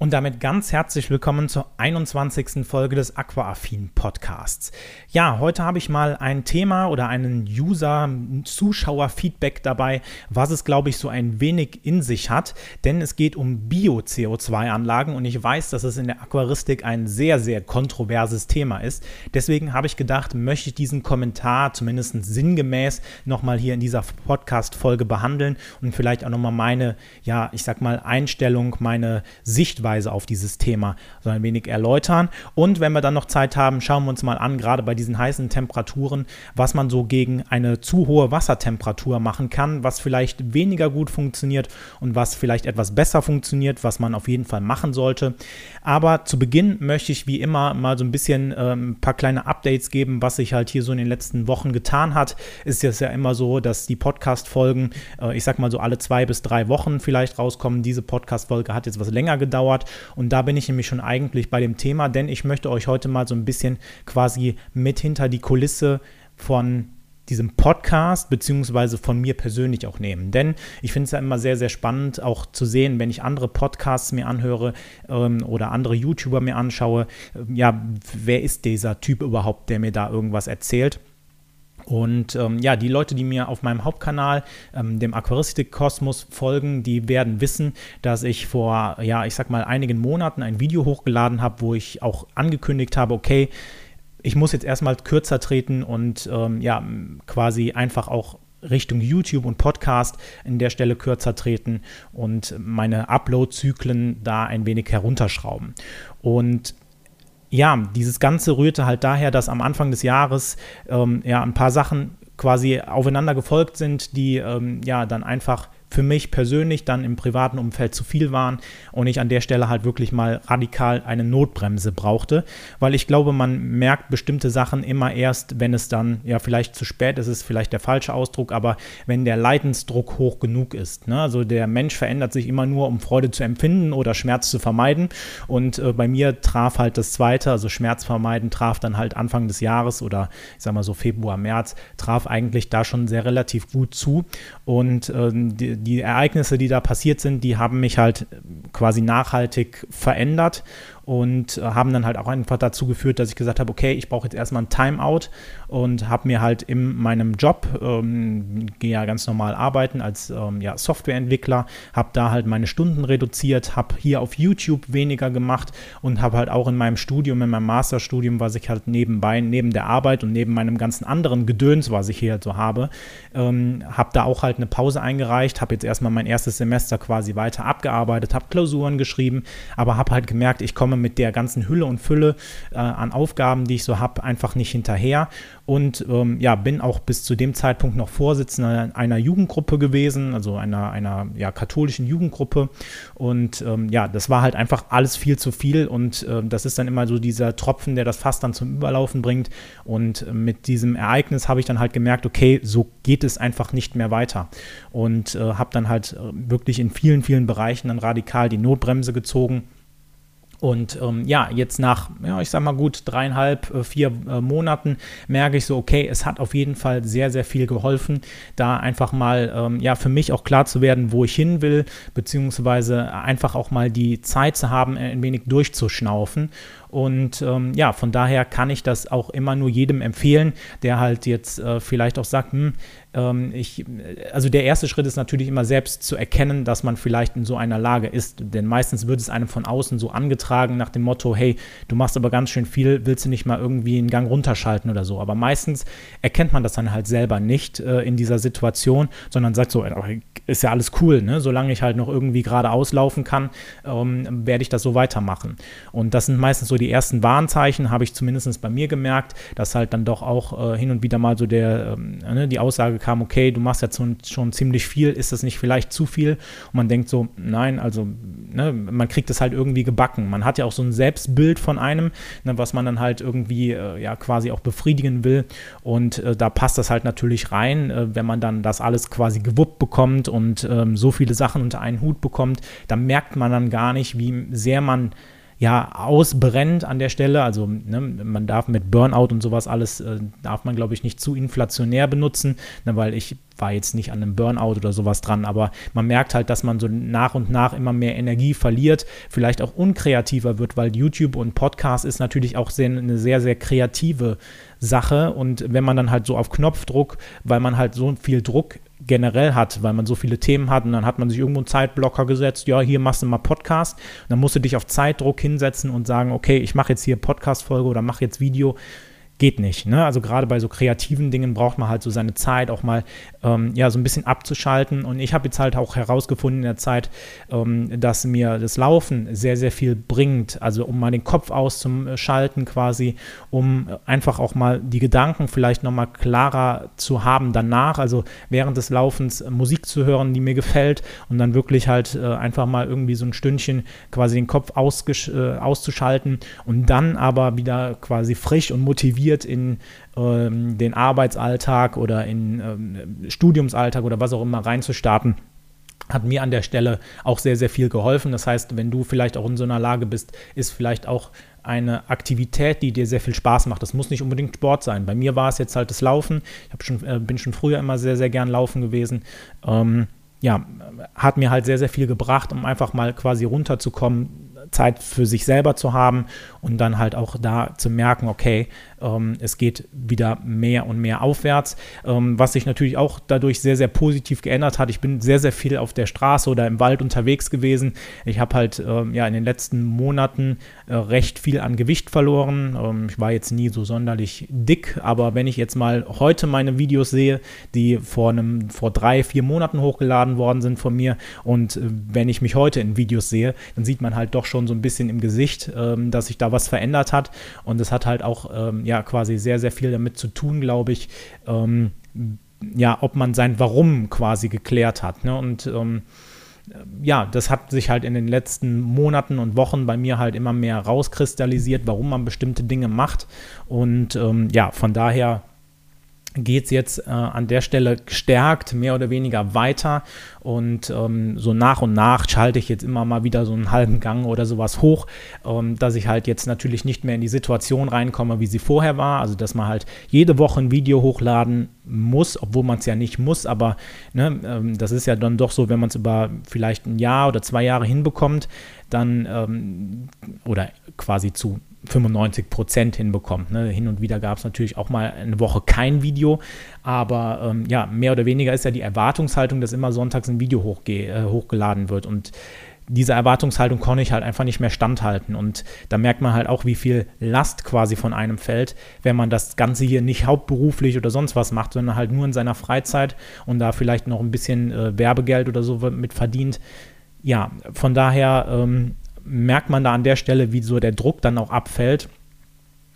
Und damit ganz herzlich willkommen zur 21. Folge des Aquaaffin Podcasts. Ja, heute habe ich mal ein Thema oder einen User-Zuschauer-Feedback dabei, was es, glaube ich, so ein wenig in sich hat. Denn es geht um Bio-CO2-Anlagen und ich weiß, dass es in der Aquaristik ein sehr, sehr kontroverses Thema ist. Deswegen habe ich gedacht, möchte ich diesen Kommentar zumindest sinngemäß nochmal hier in dieser Podcast-Folge behandeln und vielleicht auch nochmal meine, ja, ich sag mal, Einstellung, meine Sichtweise Sichtweise auf dieses Thema so ein wenig erläutern. Und wenn wir dann noch Zeit haben, schauen wir uns mal an, gerade bei diesen heißen Temperaturen, was man so gegen eine zu hohe Wassertemperatur machen kann, was vielleicht weniger gut funktioniert und was vielleicht etwas besser funktioniert, was man auf jeden Fall machen sollte. Aber zu Beginn möchte ich wie immer mal so ein bisschen ähm, ein paar kleine Updates geben, was sich halt hier so in den letzten Wochen getan hat. Ist es ja immer so, dass die Podcast-Folgen, äh, ich sag mal so alle zwei bis drei Wochen vielleicht rauskommen. Diese Podcast-Folge hat jetzt was länger gedauert dauert. Und da bin ich nämlich schon eigentlich bei dem Thema, denn ich möchte euch heute mal so ein bisschen quasi mit hinter die Kulisse von diesem Podcast beziehungsweise von mir persönlich auch nehmen. Denn ich finde es ja immer sehr, sehr spannend auch zu sehen, wenn ich andere Podcasts mir anhöre ähm, oder andere YouTuber mir anschaue, äh, ja, wer ist dieser Typ überhaupt, der mir da irgendwas erzählt? Und ähm, ja, die Leute, die mir auf meinem Hauptkanal, ähm, dem Aquaristik-Kosmos, folgen, die werden wissen, dass ich vor, ja, ich sag mal, einigen Monaten ein Video hochgeladen habe, wo ich auch angekündigt habe, okay, ich muss jetzt erstmal kürzer treten und ähm, ja, quasi einfach auch Richtung YouTube und Podcast in der Stelle kürzer treten und meine Upload-Zyklen da ein wenig herunterschrauben. Und ja, dieses Ganze rührte halt daher, dass am Anfang des Jahres ähm, ja ein paar Sachen quasi aufeinander gefolgt sind, die ähm, ja dann einfach für mich persönlich dann im privaten Umfeld zu viel waren und ich an der Stelle halt wirklich mal radikal eine Notbremse brauchte, weil ich glaube, man merkt bestimmte Sachen immer erst, wenn es dann, ja, vielleicht zu spät ist, ist vielleicht der falsche Ausdruck, aber wenn der Leidensdruck hoch genug ist. Ne? Also der Mensch verändert sich immer nur, um Freude zu empfinden oder Schmerz zu vermeiden und äh, bei mir traf halt das Zweite, also Schmerz vermeiden, traf dann halt Anfang des Jahres oder ich sag mal so Februar, März, traf eigentlich da schon sehr relativ gut zu und äh, die, die Ereignisse, die da passiert sind, die haben mich halt quasi nachhaltig verändert und äh, haben dann halt auch einfach dazu geführt, dass ich gesagt habe, okay, ich brauche jetzt erstmal ein Timeout und habe mir halt in meinem Job, ähm, gehe ja ganz normal arbeiten als ähm, ja, Softwareentwickler, habe da halt meine Stunden reduziert, habe hier auf YouTube weniger gemacht und habe halt auch in meinem Studium, in meinem Masterstudium, was ich halt nebenbei, neben der Arbeit und neben meinem ganzen anderen Gedöns, was ich hier halt so habe, ähm, habe da auch halt eine Pause eingereicht, habe jetzt erstmal mein erstes Semester quasi weiter abgearbeitet, habe Klausuren geschrieben, aber habe halt gemerkt, ich komme mit der ganzen Hülle und Fülle äh, an Aufgaben, die ich so habe, einfach nicht hinterher. Und ähm, ja, bin auch bis zu dem Zeitpunkt noch Vorsitzender einer Jugendgruppe gewesen, also einer, einer ja, katholischen Jugendgruppe. Und ähm, ja, das war halt einfach alles viel zu viel. Und äh, das ist dann immer so dieser Tropfen, der das Fass dann zum Überlaufen bringt. Und äh, mit diesem Ereignis habe ich dann halt gemerkt, okay, so geht es einfach nicht mehr weiter. Und äh, habe dann halt äh, wirklich in vielen, vielen Bereichen dann radikal die Notbremse gezogen und ähm, ja, jetzt nach, ja, ich sag mal gut dreieinhalb, äh, vier äh, Monaten merke ich so, okay, es hat auf jeden Fall sehr, sehr viel geholfen, da einfach mal, ähm, ja, für mich auch klar zu werden, wo ich hin will, beziehungsweise einfach auch mal die Zeit zu haben, ein wenig durchzuschnaufen. Und ähm, ja, von daher kann ich das auch immer nur jedem empfehlen, der halt jetzt äh, vielleicht auch sagt, hm, ähm, ich, also der erste Schritt ist natürlich immer selbst zu erkennen, dass man vielleicht in so einer Lage ist. Denn meistens wird es einem von außen so angetragen nach dem Motto, hey, du machst aber ganz schön viel, willst du nicht mal irgendwie einen Gang runterschalten oder so. Aber meistens erkennt man das dann halt selber nicht äh, in dieser Situation, sondern sagt so, ist ja alles cool, ne? solange ich halt noch irgendwie gerade auslaufen kann, ähm, werde ich das so weitermachen. Und das sind meistens so die ersten Warnzeichen, habe ich zumindest bei mir gemerkt, dass halt dann doch auch äh, hin und wieder mal so der, ähm, ne, die Aussage kam, okay, du machst jetzt schon, ziemlich viel, ist das nicht vielleicht zu viel? Und man denkt so, nein, also ne, man kriegt es halt irgendwie gebacken. Man hat ja auch so ein Selbstbild von einem, ne, was man dann halt irgendwie äh, ja quasi auch befriedigen will. Und äh, da passt das halt natürlich rein, äh, wenn man dann das alles quasi gewuppt bekommt und ähm, so viele Sachen unter einen Hut bekommt, dann merkt man dann gar nicht, wie sehr man ja, ausbrennt an der Stelle. Also ne, man darf mit Burnout und sowas alles, äh, darf man, glaube ich, nicht zu inflationär benutzen, ne, weil ich war jetzt nicht an einem Burnout oder sowas dran, aber man merkt halt, dass man so nach und nach immer mehr Energie verliert, vielleicht auch unkreativer wird, weil YouTube und Podcast ist natürlich auch sehr, eine sehr, sehr kreative Sache und wenn man dann halt so auf Knopfdruck, weil man halt so viel Druck generell hat, weil man so viele Themen hat und dann hat man sich irgendwo einen Zeitblocker gesetzt, ja, hier machst du mal Podcast, und dann musst du dich auf Zeitdruck hinsetzen und sagen, okay, ich mache jetzt hier Podcast-Folge oder mache jetzt Video geht nicht. Ne? Also gerade bei so kreativen Dingen braucht man halt so seine Zeit, auch mal ähm, ja so ein bisschen abzuschalten. Und ich habe jetzt halt auch herausgefunden in der Zeit, ähm, dass mir das Laufen sehr, sehr viel bringt. Also um mal den Kopf auszuschalten quasi, um einfach auch mal die Gedanken vielleicht nochmal klarer zu haben danach. Also während des Laufens Musik zu hören, die mir gefällt und dann wirklich halt äh, einfach mal irgendwie so ein Stündchen quasi den Kopf äh, auszuschalten und dann aber wieder quasi frisch und motiviert motiviert in ähm, den Arbeitsalltag oder in ähm, Studiumsalltag oder was auch immer reinzustarten hat mir an der Stelle auch sehr, sehr viel geholfen. Das heißt, wenn du vielleicht auch in so einer Lage bist, ist vielleicht auch eine Aktivität, die dir sehr viel Spaß macht. Das muss nicht unbedingt Sport sein. Bei mir war es jetzt halt das Laufen. Ich schon, äh, bin schon früher immer sehr, sehr gern laufen gewesen. Ähm, ja, hat mir halt sehr, sehr viel gebracht, um einfach mal quasi runterzukommen, Zeit für sich selber zu haben und dann halt auch da zu merken, okay, ähm, es geht wieder mehr und mehr aufwärts, ähm, was sich natürlich auch dadurch sehr, sehr positiv geändert hat. Ich bin sehr, sehr viel auf der Straße oder im Wald unterwegs gewesen. Ich habe halt ähm, ja in den letzten Monaten äh, recht viel an Gewicht verloren. Ähm, ich war jetzt nie so sonderlich dick, aber wenn ich jetzt mal heute meine Videos sehe, die vor einem, vor drei, vier Monaten hochgeladen worden sind von mir und äh, wenn ich mich heute in Videos sehe, dann sieht man halt doch schon so ein bisschen im Gesicht, ähm, dass sich da was verändert hat und es hat halt auch ähm, ja quasi sehr, sehr viel damit zu tun, glaube ich, ähm, ja, ob man sein Warum quasi geklärt hat. Ne? Und ähm, ja, das hat sich halt in den letzten Monaten und Wochen bei mir halt immer mehr rauskristallisiert, warum man bestimmte Dinge macht. Und ähm, ja, von daher geht es jetzt äh, an der Stelle gestärkt, mehr oder weniger weiter. Und ähm, so nach und nach schalte ich jetzt immer mal wieder so einen halben Gang oder sowas hoch, ähm, dass ich halt jetzt natürlich nicht mehr in die Situation reinkomme, wie sie vorher war. Also, dass man halt jede Woche ein Video hochladen muss, obwohl man es ja nicht muss. Aber ne, ähm, das ist ja dann doch so, wenn man es über vielleicht ein Jahr oder zwei Jahre hinbekommt, dann ähm, oder quasi zu 95 Prozent hinbekommt. Ne? Hin und wieder gab es natürlich auch mal eine Woche kein Video, aber ähm, ja, mehr oder weniger ist ja die Erwartungshaltung, dass immer sonntags ein Video äh, hochgeladen wird und diese Erwartungshaltung konnte ich halt einfach nicht mehr standhalten. Und da merkt man halt auch, wie viel Last quasi von einem fällt, wenn man das Ganze hier nicht hauptberuflich oder sonst was macht, sondern halt nur in seiner Freizeit und da vielleicht noch ein bisschen äh, Werbegeld oder so mit verdient. Ja, von daher ähm, merkt man da an der Stelle, wie so der Druck dann auch abfällt.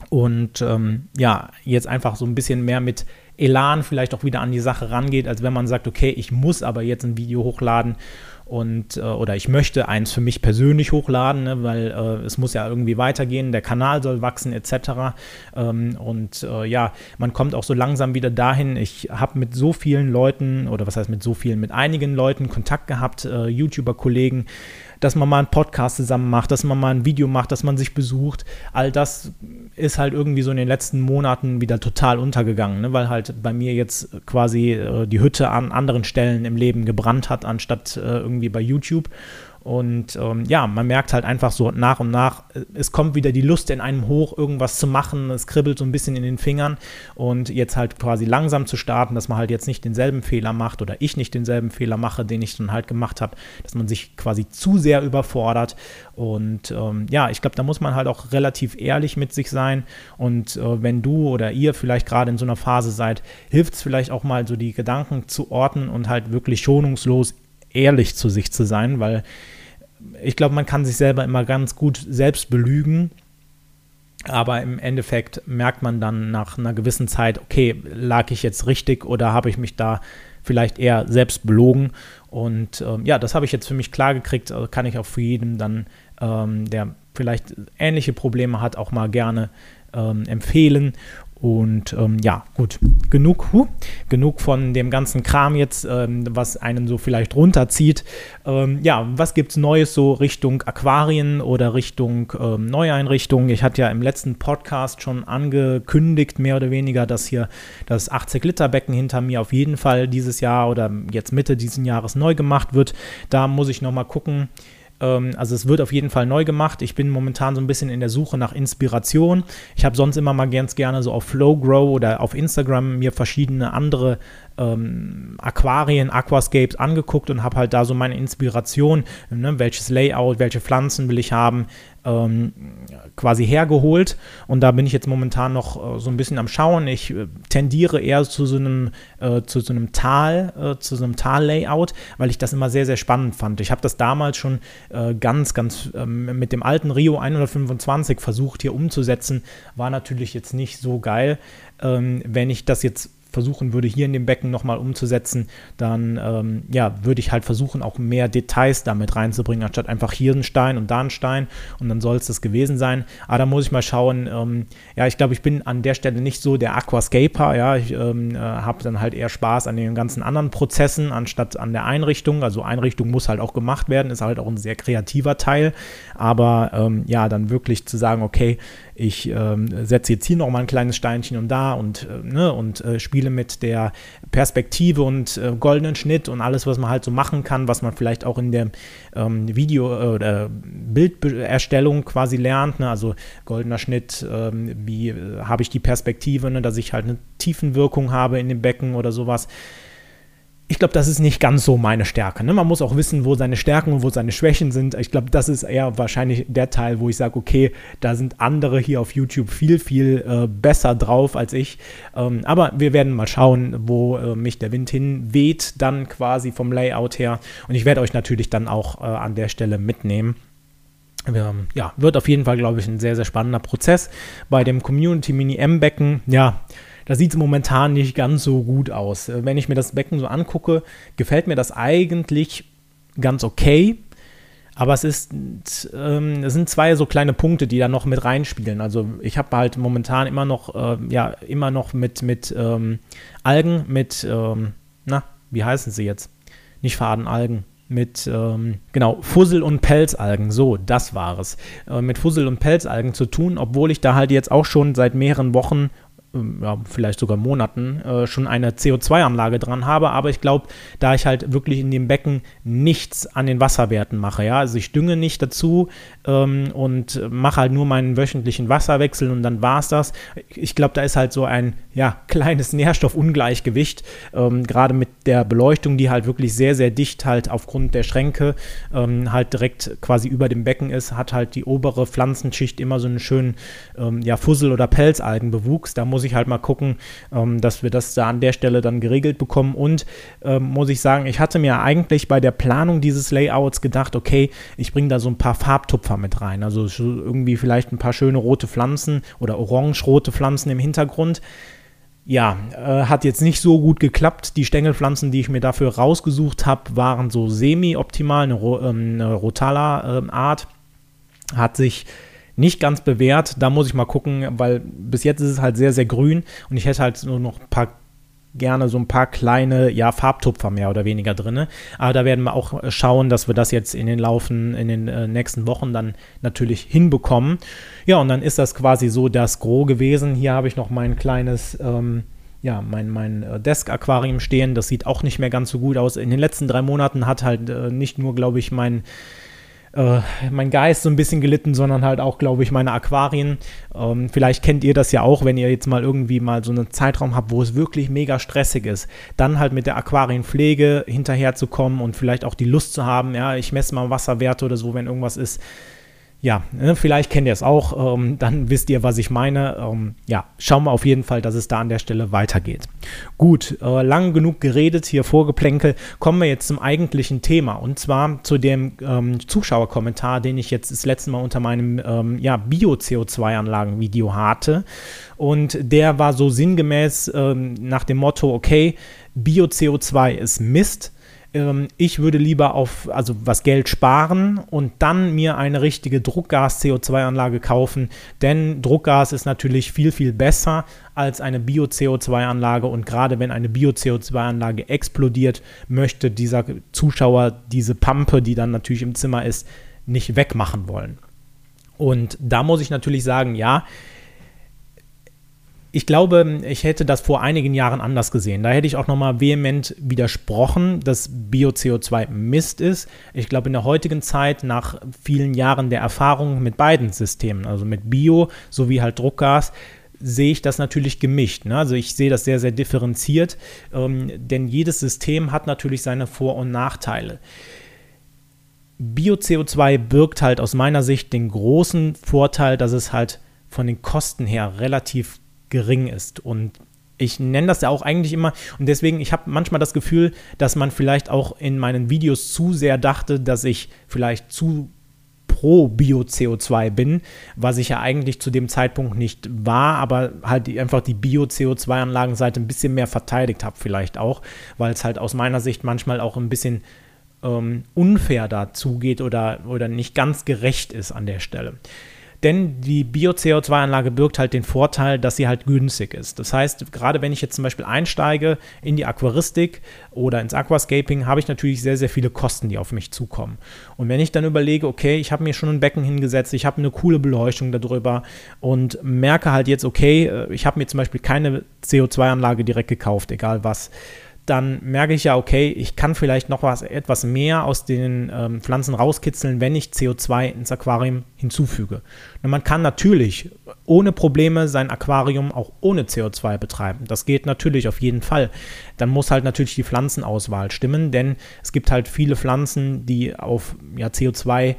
Und ähm, ja, jetzt einfach so ein bisschen mehr mit Elan vielleicht auch wieder an die Sache rangeht, als wenn man sagt, okay, ich muss aber jetzt ein Video hochladen und äh, oder ich möchte eins für mich persönlich hochladen, ne, weil äh, es muss ja irgendwie weitergehen, der Kanal soll wachsen etc. Ähm, und äh, ja, man kommt auch so langsam wieder dahin. Ich habe mit so vielen Leuten oder was heißt mit so vielen, mit einigen Leuten Kontakt gehabt, äh, YouTuber-Kollegen, dass man mal einen Podcast zusammen macht, dass man mal ein Video macht, dass man sich besucht. All das ist halt irgendwie so in den letzten Monaten wieder total untergegangen, ne? weil halt bei mir jetzt quasi äh, die Hütte an anderen Stellen im Leben gebrannt hat, anstatt äh, irgendwie bei YouTube. Und ähm, ja, man merkt halt einfach so nach und nach, äh, es kommt wieder die Lust in einem hoch, irgendwas zu machen. Es kribbelt so ein bisschen in den Fingern. Und jetzt halt quasi langsam zu starten, dass man halt jetzt nicht denselben Fehler macht oder ich nicht denselben Fehler mache, den ich dann halt gemacht habe, dass man sich quasi zu sehr überfordert. Und ähm, ja, ich glaube, da muss man halt auch relativ ehrlich mit sich sein. Und äh, wenn du oder ihr vielleicht gerade in so einer Phase seid, hilft es vielleicht auch mal so die Gedanken zu ordnen und halt wirklich schonungslos ehrlich zu sich zu sein, weil ich glaube, man kann sich selber immer ganz gut selbst belügen. Aber im Endeffekt merkt man dann nach einer gewissen Zeit, okay, lag ich jetzt richtig oder habe ich mich da vielleicht eher selbst belogen? Und ähm, ja, das habe ich jetzt für mich klar gekriegt, also kann ich auch für jeden dann, ähm, der vielleicht ähnliche Probleme hat, auch mal gerne ähm, empfehlen. Und ähm, ja, gut, genug, huh, genug von dem ganzen Kram jetzt, ähm, was einen so vielleicht runterzieht. Ähm, ja, was gibt es Neues so Richtung Aquarien oder Richtung ähm, Neueinrichtungen? Ich hatte ja im letzten Podcast schon angekündigt, mehr oder weniger, dass hier das 80-Liter-Becken hinter mir auf jeden Fall dieses Jahr oder jetzt Mitte dieses Jahres neu gemacht wird. Da muss ich nochmal gucken also es wird auf jeden Fall neu gemacht. Ich bin momentan so ein bisschen in der Suche nach Inspiration. Ich habe sonst immer mal ganz gerne so auf Flow Grow oder auf Instagram mir verschiedene andere ähm, Aquarien, Aquascapes angeguckt und habe halt da so meine Inspiration, ne, welches Layout, welche Pflanzen will ich haben, ähm, quasi hergeholt. Und da bin ich jetzt momentan noch äh, so ein bisschen am Schauen. Ich äh, tendiere eher zu so einem, äh, zu so einem Tal, äh, zu so einem Tal-Layout, weil ich das immer sehr, sehr spannend fand. Ich habe das damals schon äh, ganz, ganz ähm, mit dem alten Rio 125 versucht hier umzusetzen. War natürlich jetzt nicht so geil. Ähm, wenn ich das jetzt versuchen würde, hier in dem Becken nochmal umzusetzen, dann ähm, ja, würde ich halt versuchen, auch mehr Details damit reinzubringen, anstatt einfach hier einen Stein und da einen Stein und dann soll es das gewesen sein. Aber da muss ich mal schauen, ähm, ja, ich glaube, ich bin an der Stelle nicht so der Aquascaper, ja, ich ähm, äh, habe dann halt eher Spaß an den ganzen anderen Prozessen, anstatt an der Einrichtung. Also Einrichtung muss halt auch gemacht werden, ist halt auch ein sehr kreativer Teil, aber ähm, ja, dann wirklich zu sagen, okay, ich ähm, setze jetzt hier noch mal ein kleines Steinchen und da und, äh, ne, und äh, spiele mit der Perspektive und äh, goldenen Schnitt und alles, was man halt so machen kann, was man vielleicht auch in der ähm, Video- äh, oder Bilderstellung quasi lernt. Ne? Also goldener Schnitt, ähm, wie äh, habe ich die Perspektive, ne? dass ich halt eine Tiefenwirkung habe in dem Becken oder sowas ich glaube, das ist nicht ganz so meine Stärke. Ne? Man muss auch wissen, wo seine Stärken und wo seine Schwächen sind. Ich glaube, das ist eher wahrscheinlich der Teil, wo ich sage, okay, da sind andere hier auf YouTube viel, viel äh, besser drauf als ich. Ähm, aber wir werden mal schauen, wo äh, mich der Wind hinweht, dann quasi vom Layout her. Und ich werde euch natürlich dann auch äh, an der Stelle mitnehmen. Ja, wird auf jeden Fall, glaube ich, ein sehr, sehr spannender Prozess. Bei dem Community Mini M-Becken, ja, da sieht es momentan nicht ganz so gut aus. Äh, wenn ich mir das Becken so angucke, gefällt mir das eigentlich ganz okay. Aber es ist, ähm, es sind zwei so kleine Punkte, die da noch mit reinspielen. Also ich habe halt momentan immer noch, äh, ja, immer noch mit, mit ähm, Algen, mit, ähm, na, wie heißen sie jetzt? Nicht Fadenalgen, mit, ähm, genau, Fussel- und Pelzalgen. So, das war es. Äh, mit Fussel- und Pelzalgen zu tun, obwohl ich da halt jetzt auch schon seit mehreren Wochen ja, vielleicht sogar Monaten äh, schon eine CO2-Anlage dran habe. Aber ich glaube, da ich halt wirklich in dem Becken nichts an den Wasserwerten mache, ja, also ich dünge nicht dazu ähm, und mache halt nur meinen wöchentlichen Wasserwechsel und dann war es das. Ich glaube, da ist halt so ein ja, kleines Nährstoffungleichgewicht, ähm, gerade mit der Beleuchtung, die halt wirklich sehr, sehr dicht halt aufgrund der Schränke ähm, halt direkt quasi über dem Becken ist, hat halt die obere Pflanzenschicht immer so einen schönen ähm, ja, Fussel- oder Pelzalgenbewuchs. Da muss muss ich halt mal gucken, ähm, dass wir das da an der Stelle dann geregelt bekommen. Und ähm, muss ich sagen, ich hatte mir eigentlich bei der Planung dieses Layouts gedacht, okay, ich bringe da so ein paar Farbtupfer mit rein. Also irgendwie vielleicht ein paar schöne rote Pflanzen oder orange-rote Pflanzen im Hintergrund. Ja, äh, hat jetzt nicht so gut geklappt. Die Stängelpflanzen, die ich mir dafür rausgesucht habe, waren so semi-optimal, eine, ähm, eine Rotala-Art. Ähm, hat sich nicht ganz bewährt. Da muss ich mal gucken, weil bis jetzt ist es halt sehr, sehr grün und ich hätte halt nur noch ein paar gerne so ein paar kleine, ja, Farbtupfer mehr oder weniger drin. Aber da werden wir auch schauen, dass wir das jetzt in den Laufen, in den äh, nächsten Wochen dann natürlich hinbekommen. Ja, und dann ist das quasi so das Gros gewesen. Hier habe ich noch mein kleines, ähm, ja, mein, mein äh, Desk-Aquarium stehen. Das sieht auch nicht mehr ganz so gut aus. In den letzten drei Monaten hat halt äh, nicht nur, glaube ich, mein äh, mein Geist so ein bisschen gelitten, sondern halt auch, glaube ich, meine Aquarien. Ähm, vielleicht kennt ihr das ja auch, wenn ihr jetzt mal irgendwie mal so einen Zeitraum habt, wo es wirklich mega stressig ist. Dann halt mit der Aquarienpflege hinterherzukommen und vielleicht auch die Lust zu haben, ja, ich messe mal Wasserwerte oder so, wenn irgendwas ist ja, ne, vielleicht kennt ihr es auch, ähm, dann wisst ihr, was ich meine. Ähm, ja, schauen wir auf jeden Fall, dass es da an der Stelle weitergeht. Gut, äh, lang genug geredet, hier vorgeplänkel, kommen wir jetzt zum eigentlichen Thema und zwar zu dem ähm, Zuschauerkommentar, den ich jetzt das letzte Mal unter meinem ähm, ja, Bio-CO2-Anlagen-Video hatte. Und der war so sinngemäß ähm, nach dem Motto, okay, Bio-CO2 ist Mist ähm, ich würde lieber auf, also was Geld sparen und dann mir eine richtige Druckgas-CO2-Anlage kaufen, denn Druckgas ist natürlich viel, viel besser als eine Bio-CO2-Anlage und gerade wenn eine Bio-CO2-Anlage explodiert, möchte dieser Zuschauer diese Pampe, die dann natürlich im Zimmer ist, nicht wegmachen wollen. Und da muss ich natürlich sagen, ja, ich glaube, ich hätte das vor einigen Jahren anders gesehen. Da hätte ich auch nochmal vehement widersprochen, dass Bio-CO2 Mist ist. Ich glaube, in der heutigen Zeit, nach vielen Jahren der Erfahrung mit beiden Systemen, also mit Bio sowie halt Druckgas, sehe ich das natürlich gemischt. Ne? Also ich sehe das sehr, sehr differenziert, ähm, denn jedes System hat natürlich seine Vor- und Nachteile. Bio-CO2 birgt halt aus meiner Sicht den großen Vorteil, dass es halt von den Kosten her relativ gering ist. Und ich nenne das ja auch eigentlich immer und deswegen, ich habe manchmal das Gefühl, dass man vielleicht auch in meinen Videos zu sehr dachte, dass ich vielleicht zu pro Bio-CO2 bin, was ich ja eigentlich zu dem Zeitpunkt nicht war, aber halt einfach die Bio-CO2-Anlagenseite ein bisschen mehr verteidigt habe vielleicht auch, weil es halt aus meiner Sicht manchmal auch ein bisschen ähm, unfair dazu geht oder, oder nicht ganz gerecht ist an der Stelle. Denn die Bio-CO2-Anlage birgt halt den Vorteil, dass sie halt günstig ist. Das heißt, gerade wenn ich jetzt zum Beispiel einsteige in die Aquaristik oder ins Aquascaping, habe ich natürlich sehr, sehr viele Kosten, die auf mich zukommen. Und wenn ich dann überlege, okay, ich habe mir schon ein Becken hingesetzt, ich habe eine coole Beleuchtung darüber und merke halt jetzt, okay, äh, ich habe mir zum Beispiel keine CO2-Anlage direkt gekauft, egal was dann merke ich ja, okay, ich kann vielleicht noch was, etwas mehr aus den ähm, Pflanzen rauskitzeln, wenn ich CO2 ins Aquarium hinzufüge. Und man kann natürlich ohne Probleme sein Aquarium auch ohne CO2 betreiben. Das geht natürlich auf jeden Fall. Dann muss halt natürlich die Pflanzenauswahl stimmen, denn es gibt halt viele Pflanzen, die auf ja, CO2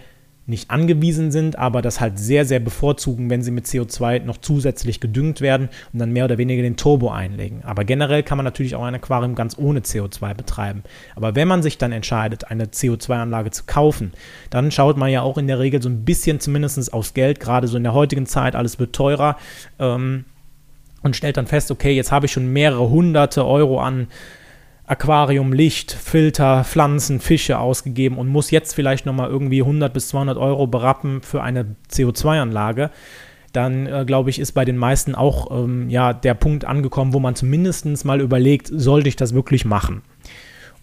nicht angewiesen sind, aber das halt sehr, sehr bevorzugen, wenn sie mit CO2 noch zusätzlich gedüngt werden und dann mehr oder weniger den Turbo einlegen. Aber generell kann man natürlich auch ein Aquarium ganz ohne CO2 betreiben. Aber wenn man sich dann entscheidet, eine CO2-Anlage zu kaufen, dann schaut man ja auch in der Regel so ein bisschen zumindest aufs Geld, gerade so in der heutigen Zeit, alles wird teurer ähm, und stellt dann fest, okay, jetzt habe ich schon mehrere hunderte Euro an Aquarium, Licht, Filter, Pflanzen, Fische ausgegeben und muss jetzt vielleicht nochmal irgendwie 100 bis 200 Euro berappen für eine CO2-Anlage, dann äh, glaube ich, ist bei den meisten auch ähm, ja, der Punkt angekommen, wo man zumindest mal überlegt, sollte ich das wirklich machen?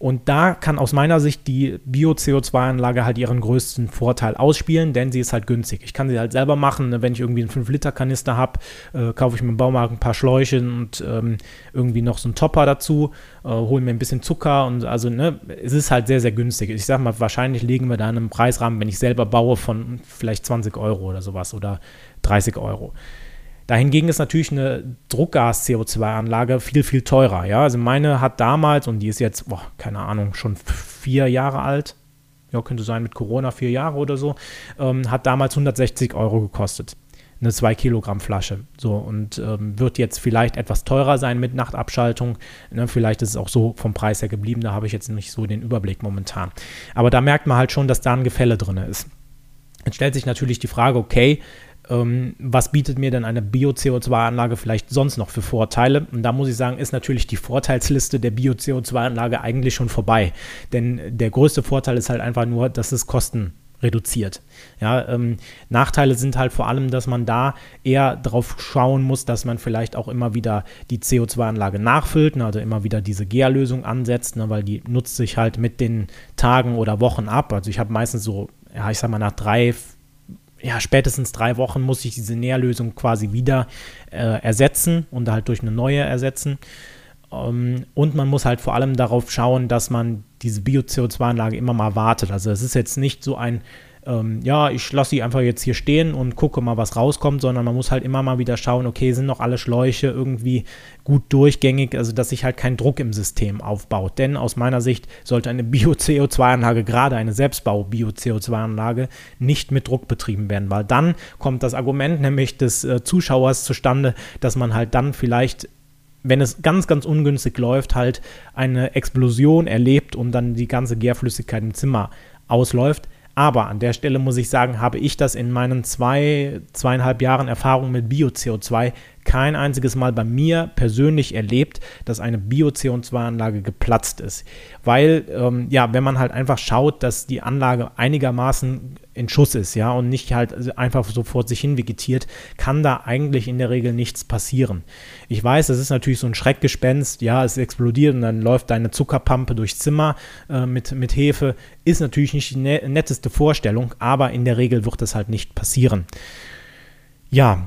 Und da kann aus meiner Sicht die Bio-CO2-Anlage halt ihren größten Vorteil ausspielen, denn sie ist halt günstig. Ich kann sie halt selber machen. Ne? Wenn ich irgendwie einen 5-Liter-Kanister habe, äh, kaufe ich mir im Baumarkt ein paar Schläuche und ähm, irgendwie noch so einen Topper dazu, äh, hole mir ein bisschen Zucker und also, ne, es ist halt sehr, sehr günstig. Ich sage mal, wahrscheinlich legen wir da einen Preisrahmen, wenn ich selber baue, von vielleicht 20 Euro oder sowas oder 30 Euro. Dahingegen ist natürlich eine Druckgas-CO2-Anlage viel, viel teurer. Ja? Also meine hat damals, und die ist jetzt, boah, keine Ahnung, schon vier Jahre alt, ja, könnte sein mit Corona vier Jahre oder so, ähm, hat damals 160 Euro gekostet. Eine 2 Kilogramm Flasche. So, und ähm, wird jetzt vielleicht etwas teurer sein mit Nachtabschaltung. Ne, vielleicht ist es auch so vom Preis her geblieben, da habe ich jetzt nicht so den Überblick momentan. Aber da merkt man halt schon, dass da ein Gefälle drin ist. Jetzt stellt sich natürlich die Frage, okay, was bietet mir denn eine Bio-CO2-Anlage vielleicht sonst noch für Vorteile? Und da muss ich sagen, ist natürlich die Vorteilsliste der Bio-CO2-Anlage eigentlich schon vorbei. Denn der größte Vorteil ist halt einfach nur, dass es Kosten reduziert. Ja, ähm, Nachteile sind halt vor allem, dass man da eher darauf schauen muss, dass man vielleicht auch immer wieder die CO2-Anlage nachfüllt, ne, also immer wieder diese GEA-Lösung ansetzt, ne, weil die nutzt sich halt mit den Tagen oder Wochen ab. Also ich habe meistens so, ja, ich sag mal, nach drei, ja, spätestens drei Wochen muss ich diese Nährlösung quasi wieder äh, ersetzen und halt durch eine neue ersetzen. Ähm, und man muss halt vor allem darauf schauen, dass man diese Bio-CO2-Anlage immer mal wartet. Also es ist jetzt nicht so ein ähm, ja, ich lasse sie einfach jetzt hier stehen und gucke mal, was rauskommt, sondern man muss halt immer mal wieder schauen, okay, sind noch alle Schläuche irgendwie gut durchgängig, also dass sich halt kein Druck im System aufbaut. Denn aus meiner Sicht sollte eine Bio-CO2-Anlage, gerade eine Selbstbau-Bio-CO2-Anlage, nicht mit Druck betrieben werden, weil dann kommt das Argument nämlich des äh, Zuschauers zustande, dass man halt dann vielleicht wenn es ganz, ganz ungünstig läuft, halt eine Explosion erlebt und dann die ganze Gärflüssigkeit im Zimmer ausläuft. Aber an der Stelle muss ich sagen, habe ich das in meinen zwei, zweieinhalb Jahren Erfahrung mit Bio-CO2 kein einziges Mal bei mir persönlich erlebt, dass eine Bio-CO2-Anlage geplatzt ist. Weil, ähm, ja, wenn man halt einfach schaut, dass die Anlage einigermaßen in Schuss ist, ja, und nicht halt einfach so vor sich hin vegetiert, kann da eigentlich in der Regel nichts passieren. Ich weiß, das ist natürlich so ein Schreckgespenst, ja, es explodiert und dann läuft deine Zuckerpampe durchs Zimmer äh, mit, mit Hefe, ist natürlich nicht die ne netteste Vorstellung, aber in der Regel wird das halt nicht passieren. Ja,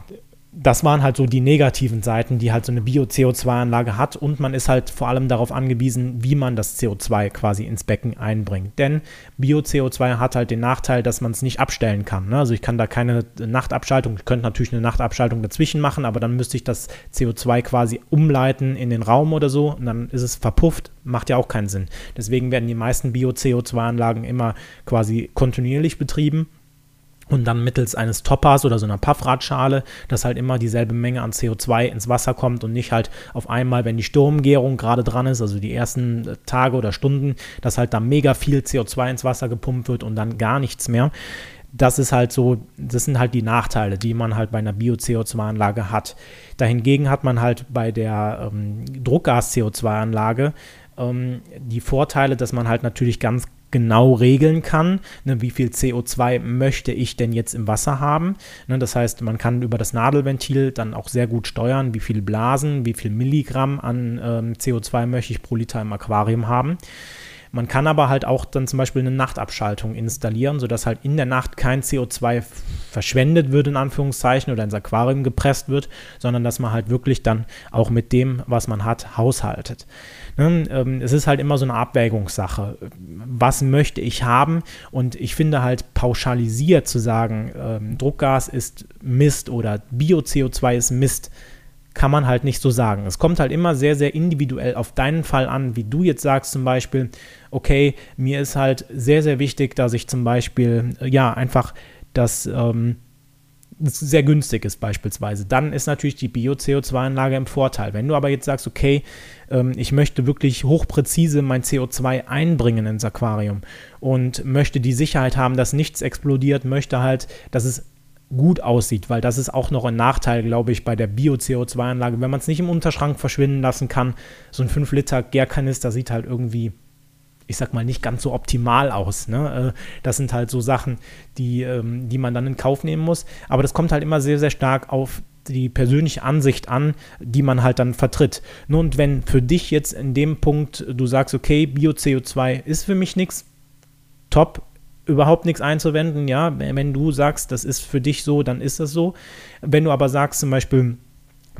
das waren halt so die negativen Seiten, die halt so eine Bio-CO2-Anlage hat und man ist halt vor allem darauf angewiesen, wie man das CO2 quasi ins Becken einbringt. Denn Bio-CO2 hat halt den Nachteil, dass man es nicht abstellen kann. Ne? Also ich kann da keine Nachtabschaltung, ich könnte natürlich eine Nachtabschaltung dazwischen machen, aber dann müsste ich das CO2 quasi umleiten in den Raum oder so und dann ist es verpufft, macht ja auch keinen Sinn. Deswegen werden die meisten Bio-CO2-Anlagen immer quasi kontinuierlich betrieben und dann mittels eines Toppers oder so einer Puffradschale, dass halt immer dieselbe Menge an CO2 ins Wasser kommt und nicht halt auf einmal, wenn die Sturmgärung gerade dran ist, also die ersten äh, Tage oder Stunden, dass halt da mega viel CO2 ins Wasser gepumpt wird und dann gar nichts mehr. Das ist halt so, das sind halt die Nachteile, die man halt bei einer Bio-CO2-Anlage hat. Dahingegen hat man halt bei der ähm, Druckgas-CO2-Anlage ähm, die Vorteile, dass man halt natürlich ganz genau regeln kann, ne, wie viel CO2 möchte ich denn jetzt im Wasser haben. Ne, das heißt, man kann über das Nadelventil dann auch sehr gut steuern, wie viel Blasen, wie viel Milligramm an ähm, CO2 möchte ich pro Liter im Aquarium haben. Man kann aber halt auch dann zum Beispiel eine Nachtabschaltung installieren, sodass halt in der Nacht kein CO2 verschwendet wird, in Anführungszeichen, oder ins Aquarium gepresst wird, sondern dass man halt wirklich dann auch mit dem, was man hat, haushaltet. Ne? Ähm, es ist halt immer so eine Abwägungssache. Was möchte ich haben? Und ich finde halt pauschalisiert zu sagen, ähm, Druckgas ist Mist oder Bio-CO2 ist Mist, kann man halt nicht so sagen. Es kommt halt immer sehr, sehr individuell auf deinen Fall an, wie du jetzt sagst zum Beispiel, okay, mir ist halt sehr, sehr wichtig, dass ich zum Beispiel, ja, einfach das, ähm, sehr günstig ist beispielsweise, dann ist natürlich die Bio-CO2-Anlage im Vorteil. Wenn du aber jetzt sagst, okay, ähm, ich möchte wirklich hochpräzise mein CO2 einbringen ins Aquarium und möchte die Sicherheit haben, dass nichts explodiert, möchte halt, dass es gut aussieht, weil das ist auch noch ein Nachteil, glaube ich, bei der Bio-CO2-Anlage. Wenn man es nicht im Unterschrank verschwinden lassen kann, so ein 5-Liter-Gärkanister sieht halt irgendwie ich sag mal, nicht ganz so optimal aus. Ne? Äh, das sind halt so Sachen, die, ähm, die man dann in Kauf nehmen muss. Aber das kommt halt immer sehr, sehr stark auf die persönliche Ansicht an, die man halt dann vertritt. Nun, wenn für dich jetzt in dem Punkt du sagst, okay, Bio-CO2 ist für mich nichts, top, überhaupt nichts einzuwenden, ja, wenn du sagst, das ist für dich so, dann ist das so. Wenn du aber sagst zum Beispiel,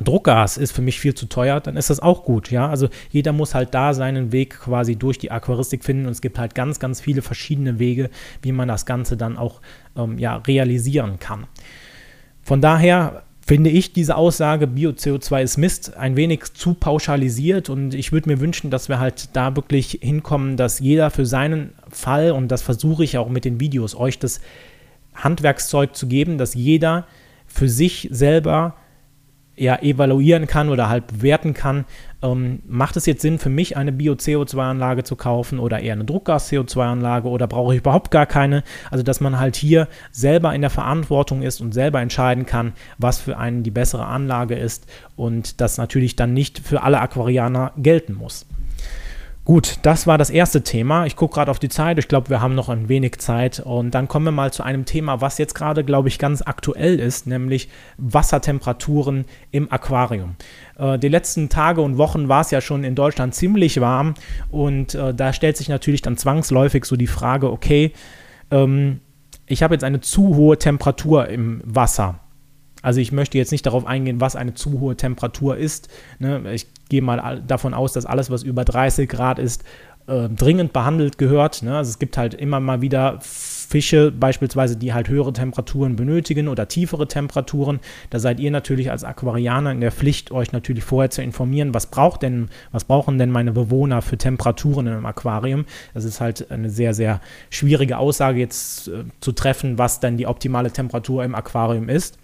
Druckgas ist für mich viel zu teuer, dann ist das auch gut, ja. Also jeder muss halt da seinen Weg quasi durch die Aquaristik finden und es gibt halt ganz, ganz viele verschiedene Wege, wie man das Ganze dann auch ähm, ja, realisieren kann. Von daher finde ich diese Aussage, Bio-CO2 ist Mist, ein wenig zu pauschalisiert und ich würde mir wünschen, dass wir halt da wirklich hinkommen, dass jeder für seinen Fall, und das versuche ich auch mit den Videos, euch das Handwerkszeug zu geben, dass jeder für sich selber ja, evaluieren kann oder halt bewerten kann, ähm, macht es jetzt Sinn für mich, eine Bio-CO2-Anlage zu kaufen oder eher eine Druckgas-CO2-Anlage oder brauche ich überhaupt gar keine? Also, dass man halt hier selber in der Verantwortung ist und selber entscheiden kann, was für einen die bessere Anlage ist und das natürlich dann nicht für alle Aquarianer gelten muss. Gut, das war das erste Thema. Ich gucke gerade auf die Zeit. Ich glaube, wir haben noch ein wenig Zeit. Und dann kommen wir mal zu einem Thema, was jetzt gerade, glaube ich, ganz aktuell ist, nämlich Wassertemperaturen im Aquarium. Äh, die letzten Tage und Wochen war es ja schon in Deutschland ziemlich warm. Und äh, da stellt sich natürlich dann zwangsläufig so die Frage, okay, ähm, ich habe jetzt eine zu hohe Temperatur im Wasser. Also ich möchte jetzt nicht darauf eingehen, was eine zu hohe Temperatur ist. Ne? Ich gehe mal davon aus, dass alles, was über 30 Grad ist, äh, dringend behandelt gehört. Ne? Also es gibt halt immer mal wieder Fische beispielsweise, die halt höhere Temperaturen benötigen oder tiefere Temperaturen. Da seid ihr natürlich als Aquarianer in der Pflicht, euch natürlich vorher zu informieren, was braucht denn, was brauchen denn meine Bewohner für Temperaturen im Aquarium. Das ist halt eine sehr, sehr schwierige Aussage jetzt äh, zu treffen, was denn die optimale Temperatur im Aquarium ist.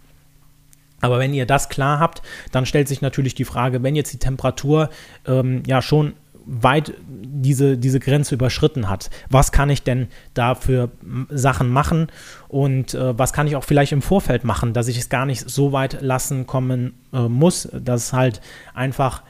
Aber wenn ihr das klar habt, dann stellt sich natürlich die Frage, wenn jetzt die Temperatur ähm, ja schon weit diese, diese Grenze überschritten hat. Was kann ich denn da für Sachen machen und äh, was kann ich auch vielleicht im Vorfeld machen, dass ich es gar nicht so weit lassen kommen äh, muss, dass halt einfach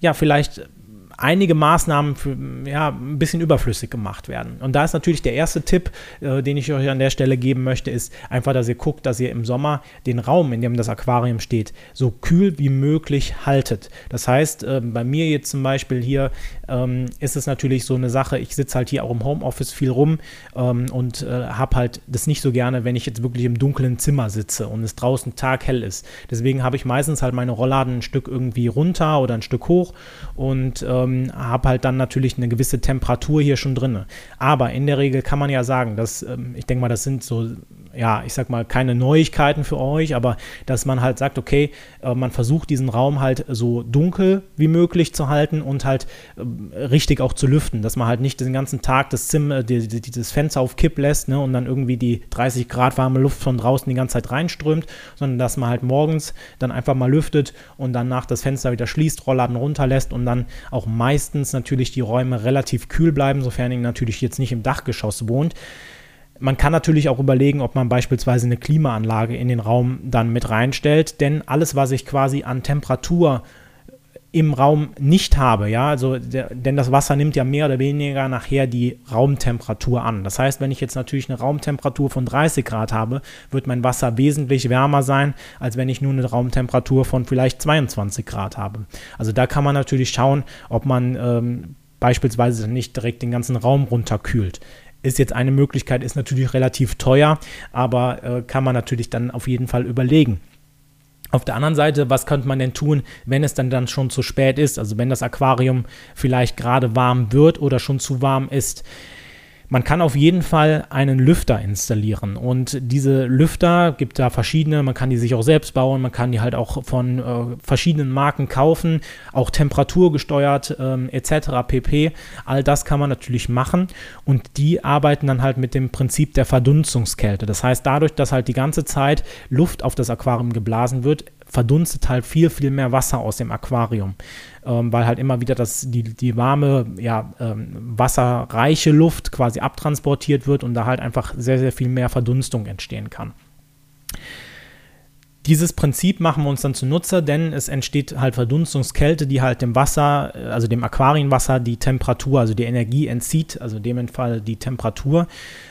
ja vielleicht einige Maßnahmen für, ja, ein bisschen überflüssig gemacht werden. Und da ist natürlich der erste Tipp, äh, den ich euch an der Stelle geben möchte, ist einfach, dass ihr guckt, dass ihr im Sommer den Raum, in dem das Aquarium steht, so kühl wie möglich haltet. Das heißt, äh, bei mir jetzt zum Beispiel hier ähm, ist es natürlich so eine Sache, ich sitze halt hier auch im Homeoffice viel rum ähm, und äh, habe halt das nicht so gerne, wenn ich jetzt wirklich im dunklen Zimmer sitze und es draußen taghell ist. Deswegen habe ich meistens halt meine Rollladen ein Stück irgendwie runter oder ein Stück hoch und ähm, habe halt dann natürlich eine gewisse Temperatur hier schon drin. Aber in der Regel kann man ja sagen, dass ähm, ich denke mal, das sind so ja, ich sag mal, keine Neuigkeiten für euch, aber dass man halt sagt, okay, äh, man versucht diesen Raum halt so dunkel wie möglich zu halten und halt äh, richtig auch zu lüften, dass man halt nicht den ganzen Tag das Zimmer, die, die, Fenster auf Kipp lässt ne, und dann irgendwie die 30 Grad warme Luft von draußen die ganze Zeit reinströmt, sondern dass man halt morgens dann einfach mal lüftet und danach das Fenster wieder schließt, Rollladen runterlässt und dann auch meistens natürlich die Räume relativ kühl bleiben, sofern ihr natürlich jetzt nicht im Dachgeschoss wohnt. Man kann natürlich auch überlegen, ob man beispielsweise eine Klimaanlage in den Raum dann mit reinstellt, denn alles, was ich quasi an Temperatur im Raum nicht habe, ja, also der, denn das Wasser nimmt ja mehr oder weniger nachher die Raumtemperatur an. Das heißt, wenn ich jetzt natürlich eine Raumtemperatur von 30 Grad habe, wird mein Wasser wesentlich wärmer sein, als wenn ich nur eine Raumtemperatur von vielleicht 22 Grad habe. Also da kann man natürlich schauen, ob man ähm, beispielsweise nicht direkt den ganzen Raum runterkühlt ist jetzt eine Möglichkeit, ist natürlich relativ teuer, aber äh, kann man natürlich dann auf jeden Fall überlegen. Auf der anderen Seite, was könnte man denn tun, wenn es dann, dann schon zu spät ist? Also wenn das Aquarium vielleicht gerade warm wird oder schon zu warm ist. Man kann auf jeden Fall einen Lüfter installieren und diese Lüfter gibt da verschiedene, man kann die sich auch selbst bauen, man kann die halt auch von äh, verschiedenen Marken kaufen, auch temperaturgesteuert ähm, etc. pp. All das kann man natürlich machen und die arbeiten dann halt mit dem Prinzip der Verdunstungskälte. Das heißt, dadurch, dass halt die ganze Zeit Luft auf das Aquarium geblasen wird, verdunstet halt viel, viel mehr Wasser aus dem Aquarium, ähm, weil halt immer wieder das, die, die warme, ja, ähm, wasserreiche Luft quasi abtransportiert wird und da halt einfach sehr, sehr viel mehr Verdunstung entstehen kann. Dieses Prinzip machen wir uns dann zunutze, denn es entsteht halt Verdunstungskälte, die halt dem Wasser, also dem Aquarienwasser, die Temperatur, also die Energie entzieht, also dem Fall die Temperatur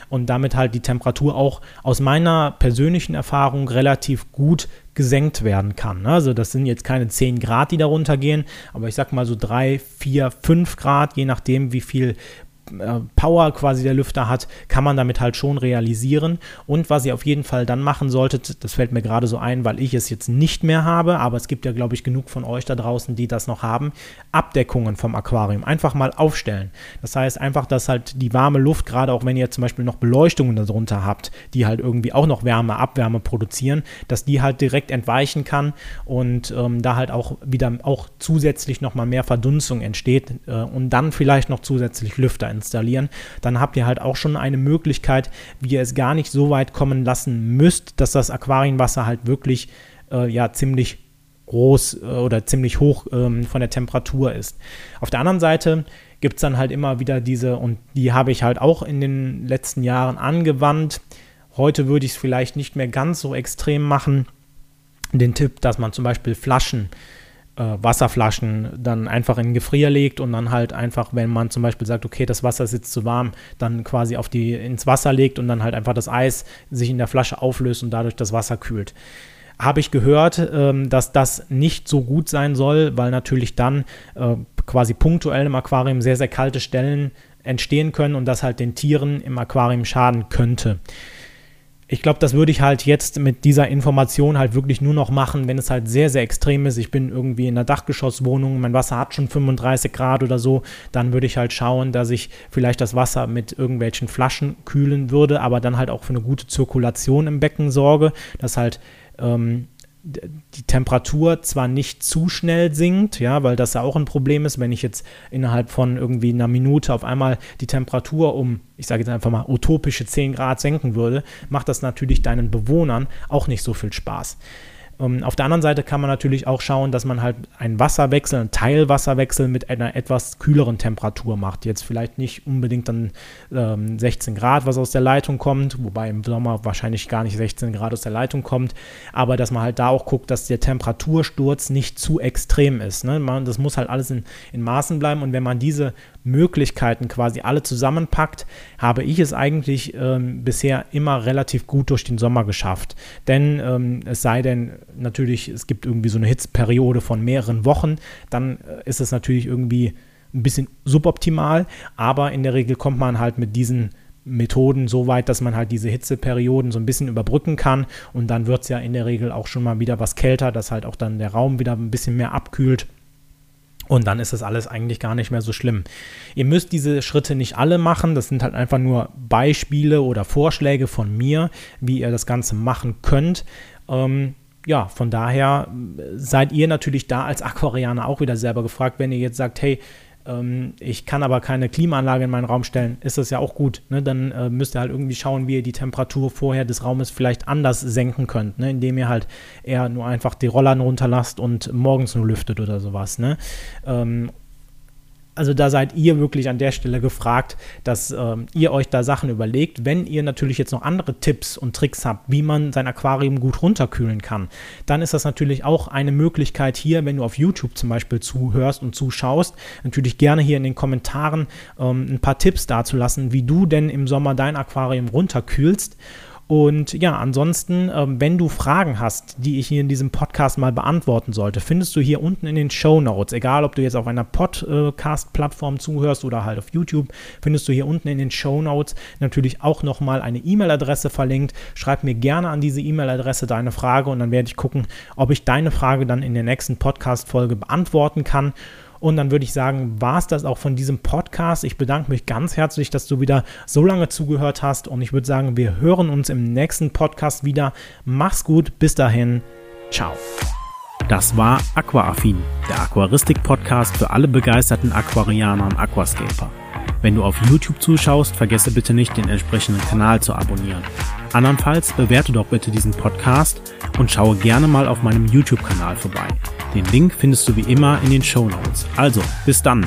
und damit halt die Temperatur auch aus meiner persönlichen Erfahrung relativ gut gesenkt werden kann. Also das sind jetzt keine 10 Grad, die darunter gehen, aber ich sag mal so 3, 4, 5 Grad, je nachdem, wie viel äh, Power quasi der Lüfter hat, kann man damit halt schon realisieren. Und was ihr auf jeden Fall dann machen solltet, das fällt mir gerade so ein, weil ich es jetzt nicht mehr habe, aber es gibt ja, glaube ich, genug von euch da draußen, die das noch haben, Abdeckungen vom Aquarium einfach mal aufstellen. Das heißt einfach, dass halt die warme Luft, gerade auch wenn ihr zum Beispiel noch Beleuchtungen darunter habt, die halt irgendwie auch noch Wärme, Abwärme produzieren, dass die halt direkt entweichen kann und ähm, da halt auch wieder auch zusätzlich nochmal mehr Verdunstung entsteht äh, und dann vielleicht noch zusätzlich Lüfter installieren, dann habt ihr halt auch schon eine Möglichkeit, wie ihr es gar nicht so weit kommen lassen müsst, dass das Aquarienwasser halt wirklich äh, ja ziemlich groß äh, oder ziemlich hoch ähm, von der Temperatur ist. Auf der anderen Seite gibt es dann halt immer wieder diese, und die habe ich halt auch in den letzten Jahren angewandt. Heute würde ich es vielleicht nicht mehr ganz so extrem machen. Den Tipp, dass man zum Beispiel Flaschen Wasserflaschen dann einfach in den Gefrier legt und dann halt einfach, wenn man zum Beispiel sagt, okay, das Wasser ist jetzt zu warm, dann quasi auf die ins Wasser legt und dann halt einfach das Eis sich in der Flasche auflöst und dadurch das Wasser kühlt. Habe ich gehört, ähm, dass das nicht so gut sein soll, weil natürlich dann äh, quasi punktuell im Aquarium sehr, sehr kalte Stellen entstehen können und das halt den Tieren im Aquarium schaden könnte ich glaube, das würde ich halt jetzt mit dieser Information halt wirklich nur noch machen, wenn es halt sehr, sehr extrem ist. Ich bin irgendwie in einer Dachgeschosswohnung, mein Wasser hat schon 35 Grad oder so, dann würde ich halt schauen, dass ich vielleicht das Wasser mit irgendwelchen Flaschen kühlen würde, aber dann halt auch für eine gute Zirkulation im Becken sorge, dass halt ähm, die Temperatur zwar nicht zu schnell sinkt, ja, weil das ja auch ein Problem ist, wenn ich jetzt innerhalb von irgendwie einer Minute auf einmal die Temperatur um, ich sage jetzt einfach mal, utopische 10 Grad senken würde, macht das natürlich deinen Bewohnern auch nicht so viel Spaß. Ähm, auf der anderen Seite kann man natürlich auch schauen, dass man halt einen Wasserwechsel, einen Teilwasserwechsel mit einer etwas kühleren Temperatur macht. Jetzt vielleicht nicht unbedingt dann ähm, 16 Grad, was aus der Leitung kommt, wobei im Sommer wahrscheinlich gar nicht 16 Grad aus der Leitung kommt, aber dass man halt da auch guckt, dass der Temperatursturz nicht zu extrem ist. Ne? Man, das muss halt alles in, in Maßen bleiben und wenn man diese Möglichkeiten quasi alle zusammenpackt, habe ich es eigentlich ähm, bisher immer relativ gut durch den Sommer geschafft. Denn ähm, es sei denn, natürlich, es gibt irgendwie so eine Hitzperiode von mehreren Wochen, dann äh, ist es natürlich irgendwie ein bisschen suboptimal, aber in der Regel kommt man halt mit diesen Methoden so weit, dass man halt diese Hitzeperioden so ein bisschen überbrücken kann und dann wird es ja in der Regel auch schon mal wieder was kälter, dass halt auch dann der Raum wieder ein bisschen mehr abkühlt und dann ist das alles eigentlich gar nicht mehr so schlimm. Ihr müsst diese Schritte nicht alle machen. Das sind halt einfach nur Beispiele oder Vorschläge von mir, wie ihr das Ganze machen könnt. Ähm, ja, von daher seid ihr natürlich da als Aquarianer auch wieder selber gefragt, wenn ihr jetzt sagt, hey, ähm, ich kann aber keine Klimaanlage in meinen Raum stellen, ist das ja auch gut. Ne? Dann äh, müsst ihr halt irgendwie schauen, wie ihr die Temperatur vorher des Raumes vielleicht anders senken könnt, ne? indem ihr halt eher nur einfach die Rollern runterlasst und morgens nur lüftet oder sowas. Ne? Ähm, also da seid ihr wirklich an der Stelle gefragt, dass ähm, ihr euch da Sachen überlegt. Wenn ihr natürlich jetzt noch andere Tipps und Tricks habt, wie man sein Aquarium gut runterkühlen kann, dann ist das natürlich auch eine Möglichkeit hier, wenn du auf YouTube zum Beispiel zuhörst und zuschaust, natürlich gerne hier in den Kommentaren ähm, ein paar Tipps dazulassen, wie du denn im Sommer dein Aquarium runterkühlst. Und ja, ansonsten, ähm, wenn du Fragen hast, die ich hier in diesem Podcast mal beantworten sollte, findest du hier unten in den Show Notes, egal ob du jetzt auf einer Podcast-Plattform zuhörst oder halt auf YouTube, findest du hier unten in den Show Notes natürlich auch nochmal eine E-Mail-Adresse verlinkt. Schreib mir gerne an diese E-Mail-Adresse deine Frage und dann werde ich gucken, ob ich deine Frage dann in der nächsten Podcast-Folge beantworten kann. Und dann würde ich sagen, war es das auch von diesem Podcast. Ich bedanke mich ganz herzlich, dass du wieder so lange zugehört hast. Und ich würde sagen, wir hören uns im nächsten Podcast wieder. Mach's gut, bis dahin. Ciao. Das war Aquaaffin, der Aquaristik-Podcast für alle begeisterten Aquarianer und Aquascaper. Wenn du auf YouTube zuschaust, vergesse bitte nicht, den entsprechenden Kanal zu abonnieren. Andernfalls bewerte doch bitte diesen Podcast und schaue gerne mal auf meinem YouTube-Kanal vorbei. Den Link findest du wie immer in den Show Notes. Also, bis dann!